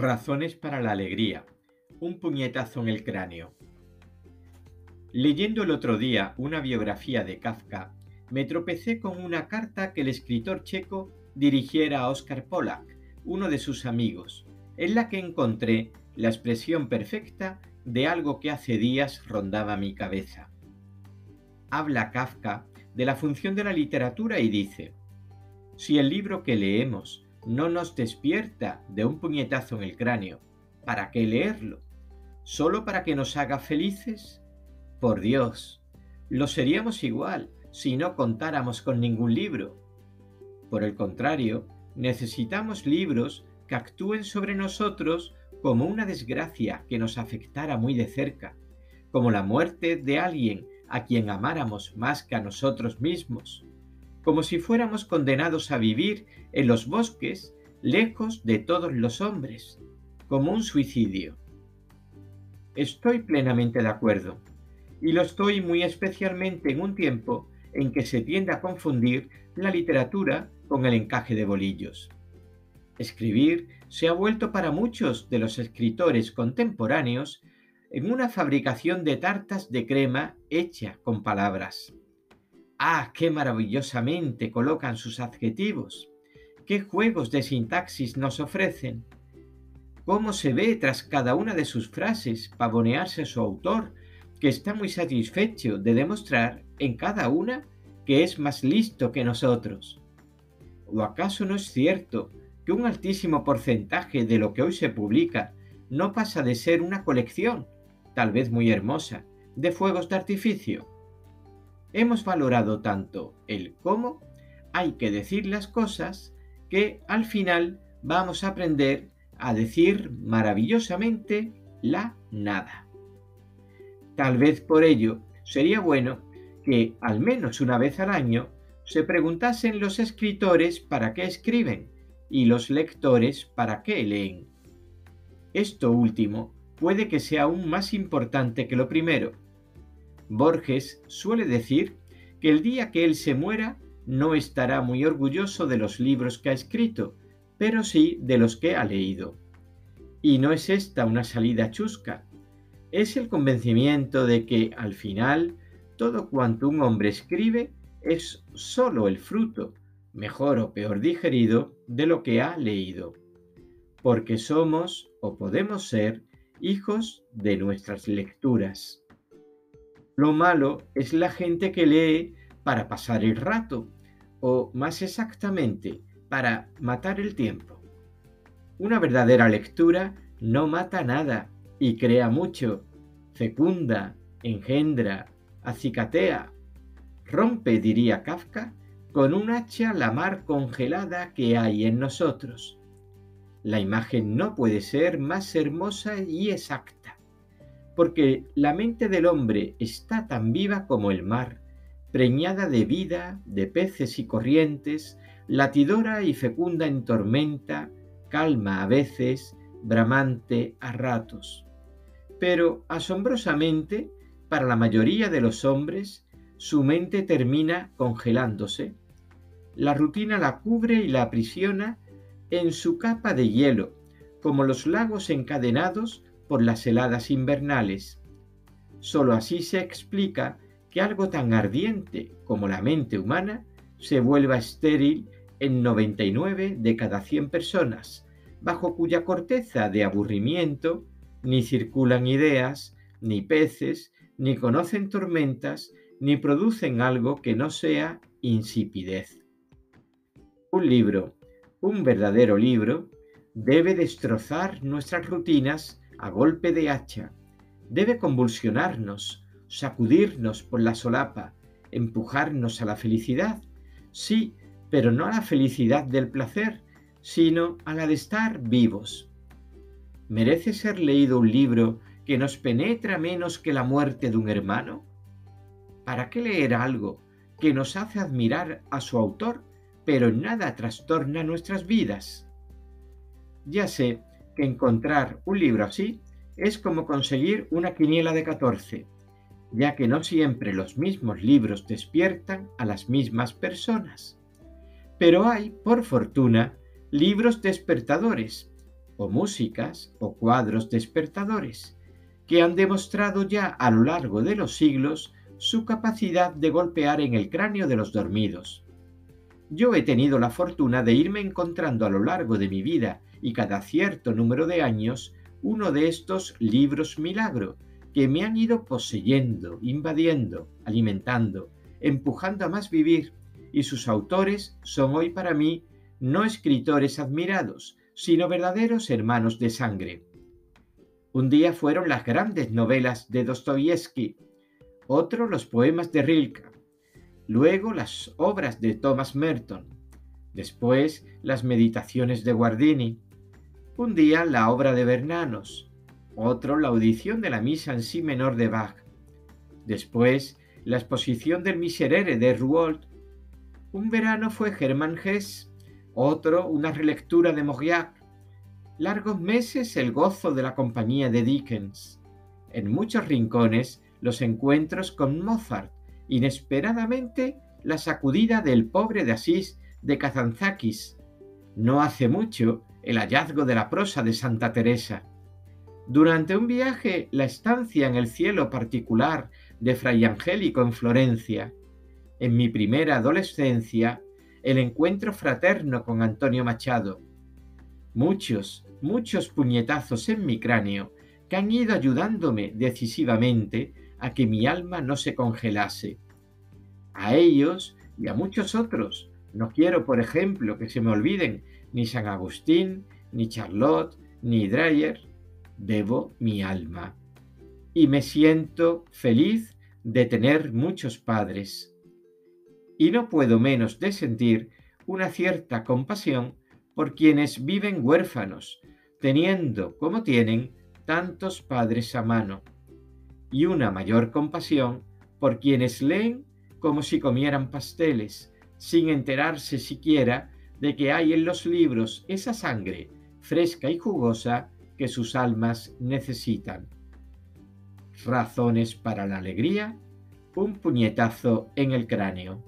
Razones para la alegría. Un puñetazo en el cráneo. Leyendo el otro día una biografía de Kafka, me tropecé con una carta que el escritor checo dirigiera a Oscar Pollack, uno de sus amigos, en la que encontré la expresión perfecta de algo que hace días rondaba mi cabeza. Habla Kafka de la función de la literatura y dice, si el libro que leemos no nos despierta de un puñetazo en el cráneo, ¿para qué leerlo? ¿Solo para que nos haga felices? Por Dios, lo seríamos igual si no contáramos con ningún libro. Por el contrario, necesitamos libros que actúen sobre nosotros como una desgracia que nos afectara muy de cerca, como la muerte de alguien a quien amáramos más que a nosotros mismos, como si fuéramos condenados a vivir en los bosques lejos de todos los hombres, como un suicidio. Estoy plenamente de acuerdo, y lo estoy muy especialmente en un tiempo en que se tiende a confundir la literatura con el encaje de bolillos. Escribir se ha vuelto para muchos de los escritores contemporáneos en una fabricación de tartas de crema hecha con palabras. ¡Ah, qué maravillosamente colocan sus adjetivos! ¿Qué juegos de sintaxis nos ofrecen? ¿Cómo se ve tras cada una de sus frases pavonearse su autor, que está muy satisfecho de demostrar en cada una que es más listo que nosotros? ¿O acaso no es cierto que un altísimo porcentaje de lo que hoy se publica no pasa de ser una colección tal vez muy hermosa, de fuegos de artificio. Hemos valorado tanto el cómo hay que decir las cosas que al final vamos a aprender a decir maravillosamente la nada. Tal vez por ello sería bueno que al menos una vez al año se preguntasen los escritores para qué escriben y los lectores para qué leen. Esto último puede que sea aún más importante que lo primero. Borges suele decir que el día que él se muera no estará muy orgulloso de los libros que ha escrito, pero sí de los que ha leído. Y no es esta una salida chusca, es el convencimiento de que al final todo cuanto un hombre escribe es sólo el fruto, mejor o peor digerido, de lo que ha leído. Porque somos o podemos ser hijos de nuestras lecturas. Lo malo es la gente que lee para pasar el rato, o más exactamente, para matar el tiempo. Una verdadera lectura no mata nada y crea mucho, fecunda, engendra, acicatea, rompe, diría Kafka, con un hacha la mar congelada que hay en nosotros la imagen no puede ser más hermosa y exacta, porque la mente del hombre está tan viva como el mar, preñada de vida, de peces y corrientes, latidora y fecunda en tormenta, calma a veces, bramante a ratos. Pero asombrosamente, para la mayoría de los hombres, su mente termina congelándose. La rutina la cubre y la aprisiona en su capa de hielo, como los lagos encadenados por las heladas invernales. Solo así se explica que algo tan ardiente como la mente humana se vuelva estéril en 99 de cada 100 personas, bajo cuya corteza de aburrimiento ni circulan ideas, ni peces, ni conocen tormentas, ni producen algo que no sea insipidez. Un libro un verdadero libro debe destrozar nuestras rutinas a golpe de hacha, debe convulsionarnos, sacudirnos por la solapa, empujarnos a la felicidad, sí, pero no a la felicidad del placer, sino a la de estar vivos. ¿Merece ser leído un libro que nos penetra menos que la muerte de un hermano? ¿Para qué leer algo que nos hace admirar a su autor pero nada trastorna nuestras vidas. Ya sé encontrar un libro así es como conseguir una quiniela de 14, ya que no siempre los mismos libros despiertan a las mismas personas. Pero hay, por fortuna, libros despertadores, o músicas o cuadros despertadores, que han demostrado ya a lo largo de los siglos su capacidad de golpear en el cráneo de los dormidos. Yo he tenido la fortuna de irme encontrando a lo largo de mi vida y cada cierto número de años uno de estos libros milagro que me han ido poseyendo, invadiendo, alimentando, empujando a más vivir, y sus autores son hoy para mí no escritores admirados, sino verdaderos hermanos de sangre. Un día fueron las grandes novelas de Dostoyevsky, otro los poemas de Rilke, luego las obras de Thomas Merton, después las meditaciones de Guardini, un día la obra de Bernanos, otro la audición de la misa en sí menor de Bach, después la exposición del Miserere de Rouault, un verano fue Germán Hess, otro una relectura de Mauriac, largos meses el gozo de la compañía de Dickens, en muchos rincones los encuentros con Mozart, inesperadamente la sacudida del pobre de Asís de Kazantzakis, no hace mucho el hallazgo de la prosa de Santa Teresa. Durante un viaje, la estancia en el cielo particular de Fray Angélico en Florencia. En mi primera adolescencia, el encuentro fraterno con Antonio Machado. Muchos, muchos puñetazos en mi cráneo que han ido ayudándome decisivamente a que mi alma no se congelase. A ellos y a muchos otros, no quiero, por ejemplo, que se me olviden ni San Agustín, ni Charlotte, ni Dreyer, debo mi alma. Y me siento feliz de tener muchos padres. Y no puedo menos de sentir una cierta compasión por quienes viven huérfanos, teniendo como tienen tantos padres a mano, y una mayor compasión por quienes leen como si comieran pasteles, sin enterarse siquiera de que hay en los libros esa sangre fresca y jugosa que sus almas necesitan. Razones para la alegría, un puñetazo en el cráneo.